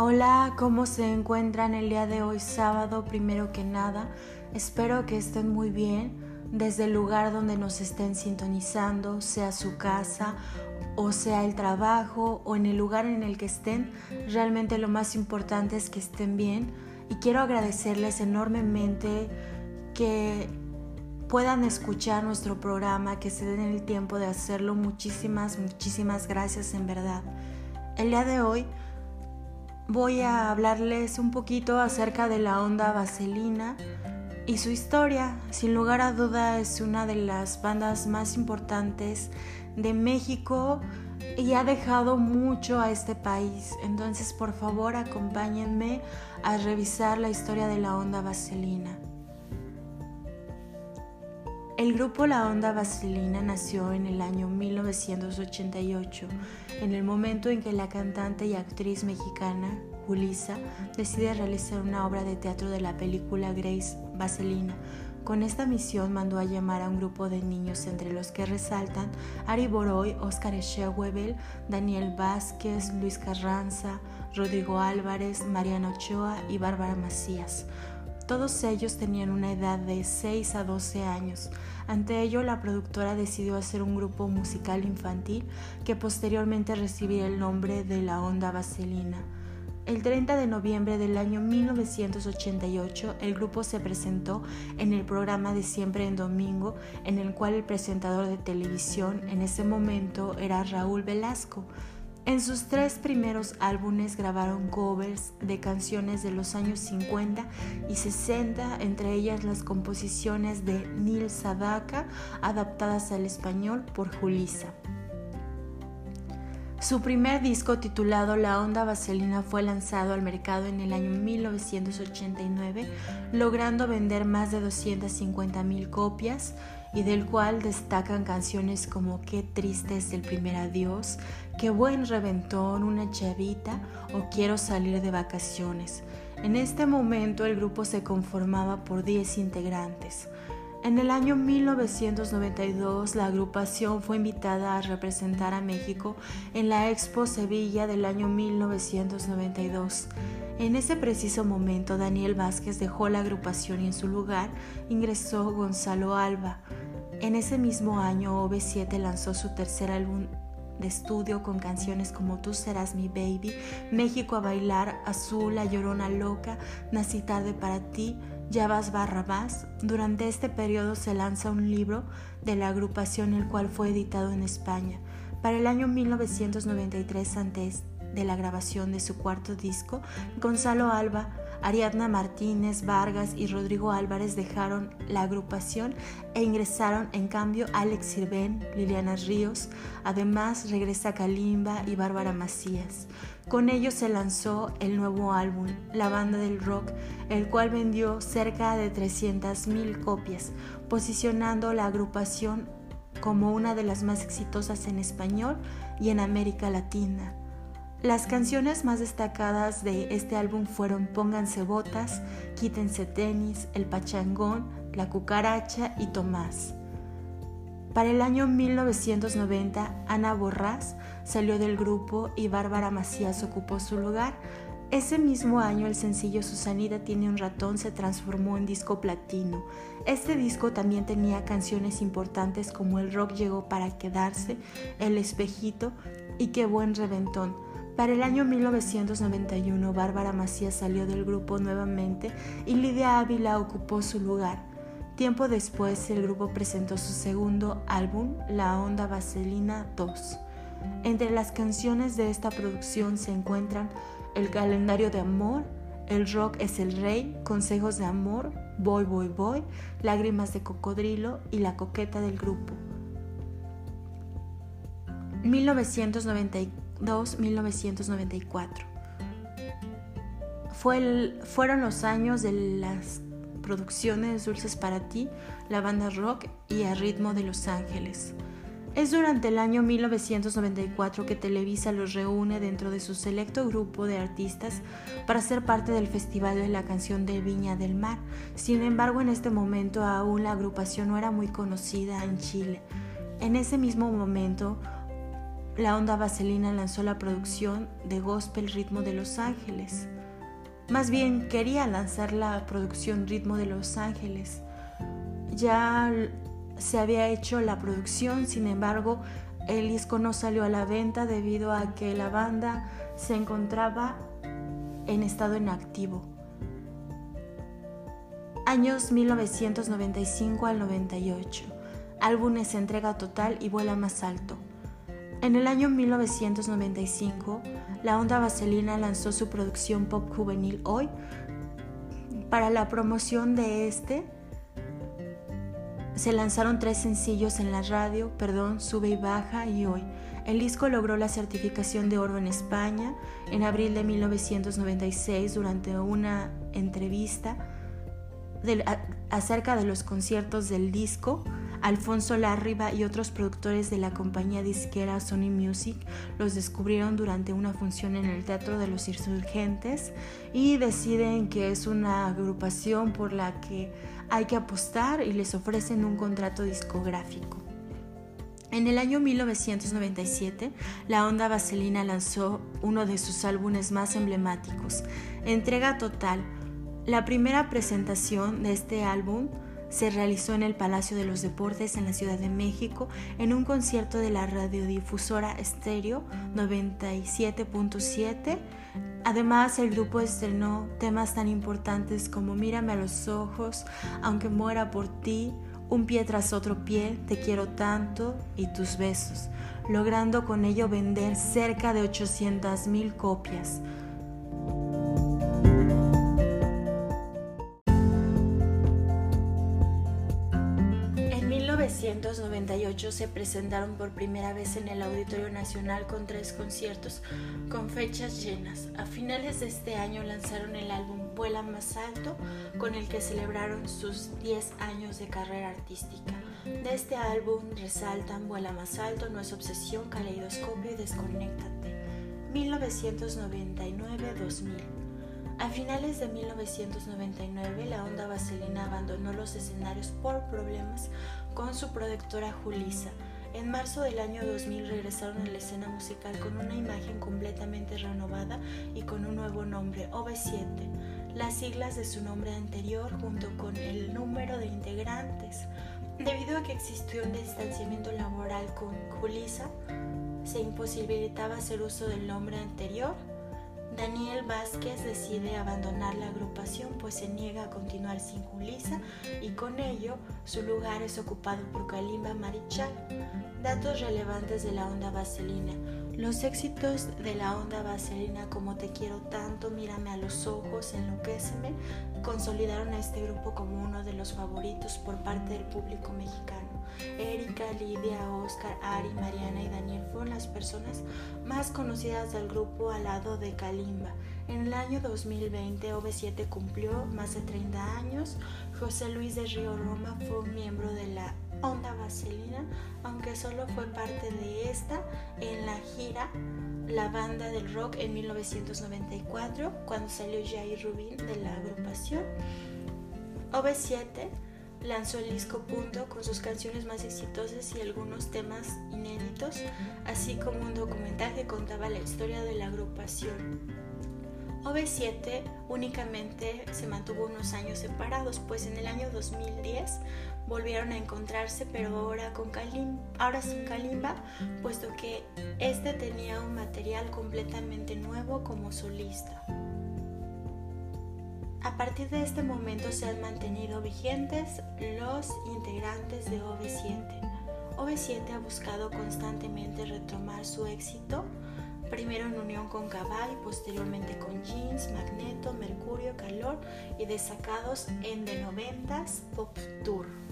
Hola, ¿cómo se encuentran el día de hoy sábado? Primero que nada, espero que estén muy bien desde el lugar donde nos estén sintonizando, sea su casa o sea el trabajo o en el lugar en el que estén. Realmente lo más importante es que estén bien y quiero agradecerles enormemente que puedan escuchar nuestro programa, que se den el tiempo de hacerlo. Muchísimas, muchísimas gracias en verdad. El día de hoy voy a hablarles un poquito acerca de la onda vaselina y su historia. Sin lugar a duda es una de las bandas más importantes de México y ha dejado mucho a este país. Entonces, por favor, acompáñenme a revisar la historia de la onda vaselina. El grupo La Onda Vaselina nació en el año 1988, en el momento en que la cantante y actriz mexicana, Julissa, decide realizar una obra de teatro de la película Grace Vaselina. Con esta misión mandó a llamar a un grupo de niños entre los que resaltan Ari Boroy, Oscar Echehuevel, Daniel Vázquez, Luis Carranza, Rodrigo Álvarez, Mariano Ochoa y Bárbara Macías. Todos ellos tenían una edad de 6 a 12 años. Ante ello, la productora decidió hacer un grupo musical infantil que posteriormente recibiría el nombre de La Onda Vaselina. El 30 de noviembre del año 1988, el grupo se presentó en el programa de Siempre en Domingo, en el cual el presentador de televisión en ese momento era Raúl Velasco. En sus tres primeros álbumes grabaron covers de canciones de los años 50 y 60, entre ellas las composiciones de Neil Sadaka, adaptadas al español por Julissa. Su primer disco titulado La Onda Vaselina fue lanzado al mercado en el año 1989, logrando vender más de 250 mil copias y del cual destacan canciones como Qué triste es el primer adiós, Qué buen reventón, Una chavita o Quiero salir de vacaciones. En este momento el grupo se conformaba por 10 integrantes. En el año 1992 la agrupación fue invitada a representar a México en la Expo Sevilla del año 1992. En ese preciso momento Daniel Vázquez dejó la agrupación y en su lugar ingresó Gonzalo Alba. En ese mismo año OV7 lanzó su tercer álbum de estudio con canciones como Tú serás mi baby, México a bailar, Azul, La llorona loca, Nací tarde para ti, Ya vas barra más. Durante este periodo se lanza un libro de la agrupación el cual fue editado en España. Para el año 1993 antes de la grabación de su cuarto disco, Gonzalo Alba Ariadna Martínez, Vargas y Rodrigo Álvarez dejaron la agrupación e ingresaron en cambio Alex Sirven, Liliana Ríos, además regresa Kalimba y Bárbara Macías. Con ellos se lanzó el nuevo álbum, La Banda del Rock, el cual vendió cerca de 300.000 copias, posicionando la agrupación como una de las más exitosas en español y en América Latina. Las canciones más destacadas de este álbum fueron Pónganse botas, Quítense tenis, El pachangón, La cucaracha y Tomás. Para el año 1990, Ana Borrás salió del grupo y Bárbara Macías ocupó su lugar. Ese mismo año el sencillo Susanita tiene un ratón se transformó en disco platino. Este disco también tenía canciones importantes como El rock llegó para quedarse, El espejito y Qué buen reventón. Para el año 1991, Bárbara Macías salió del grupo nuevamente y Lidia Ávila ocupó su lugar. Tiempo después, el grupo presentó su segundo álbum, La Onda Vaselina 2. Entre las canciones de esta producción se encuentran El calendario de amor, El rock es el rey, Consejos de amor, Voy, voy, voy, Lágrimas de cocodrilo y La coqueta del grupo. 1994 1994. Fue fueron los años de las producciones Dulces para ti, la banda rock y a ritmo de Los Ángeles. Es durante el año 1994 que Televisa los reúne dentro de su selecto grupo de artistas para ser parte del Festival de la Canción de Viña del Mar. Sin embargo, en este momento aún la agrupación no era muy conocida en Chile. En ese mismo momento, la onda vaselina lanzó la producción de Gospel Ritmo de Los Ángeles. Más bien quería lanzar la producción Ritmo de Los Ángeles. Ya se había hecho la producción, sin embargo, el disco no salió a la venta debido a que la banda se encontraba en estado inactivo. Años 1995 al 98. Álbumes entrega total y vuela más alto. En el año 1995, la Onda Vaselina lanzó su producción pop juvenil Hoy. Para la promoción de este, se lanzaron tres sencillos en la radio, Perdón, Sube y Baja y Hoy. El disco logró la certificación de oro en España en abril de 1996 durante una entrevista acerca de los conciertos del disco, Alfonso Larriba y otros productores de la compañía disquera Sony Music los descubrieron durante una función en el Teatro de los Insurgentes y deciden que es una agrupación por la que hay que apostar y les ofrecen un contrato discográfico. En el año 1997, la Onda Vaselina lanzó uno de sus álbumes más emblemáticos, Entrega Total, la primera presentación de este álbum se realizó en el Palacio de los Deportes en la Ciudad de México en un concierto de la radiodifusora Estéreo 97.7. Además, el grupo estrenó temas tan importantes como Mírame a los ojos, Aunque muera por ti, Un pie tras otro pie, Te quiero tanto y tus besos, logrando con ello vender cerca de 800.000 copias. 1998 se presentaron por primera vez en el Auditorio Nacional con tres conciertos con fechas llenas. A finales de este año lanzaron el álbum Vuela más alto con el que celebraron sus 10 años de carrera artística. De este álbum resaltan Vuela más alto, No es obsesión, Caleidoscopio y Desconéctate. 1999-2000 a finales de 1999, la onda vaselina abandonó los escenarios por problemas con su productora Julisa. En marzo del año 2000 regresaron a la escena musical con una imagen completamente renovada y con un nuevo nombre, OV7, las siglas de su nombre anterior junto con el número de integrantes. Debido a que existió un distanciamiento laboral con Julisa, se imposibilitaba hacer uso del nombre anterior Daniel Vázquez decide abandonar la agrupación pues se niega a continuar sin Julisa y con ello su lugar es ocupado por Kalimba Marichal. Datos relevantes de la onda vaselina. Los éxitos de la onda vaselina como Te quiero tanto, Mírame a los ojos, Enloquéceme, consolidaron a este grupo como uno de los favoritos por parte del público mexicano. Erika, Lidia, Oscar, Ari, Mariana y Daniel fueron las personas más conocidas del grupo al lado de Kalimba. En el año 2020, OV7 cumplió más de 30 años. José Luis de Río Roma fue un miembro de la Onda Vaselina, aunque solo fue parte de esta en la gira La Banda del Rock en 1994, cuando salió Jair Rubin de la agrupación. OV7 lanzó el disco Punto con sus canciones más exitosas y algunos temas inéditos, así como un documental que contaba la historia de la agrupación. OV7 únicamente se mantuvo unos años separados, pues en el año 2010 volvieron a encontrarse, pero ahora, con ahora sin Kalimba, puesto que este tenía un material completamente nuevo como solista. A partir de este momento se han mantenido vigentes los integrantes de OV7. OV7 ha buscado constantemente retomar su éxito, primero en unión con Cabal posteriormente con Jeans, Magneto, Mercurio, Calor y desacados en The 90 Pop Tour.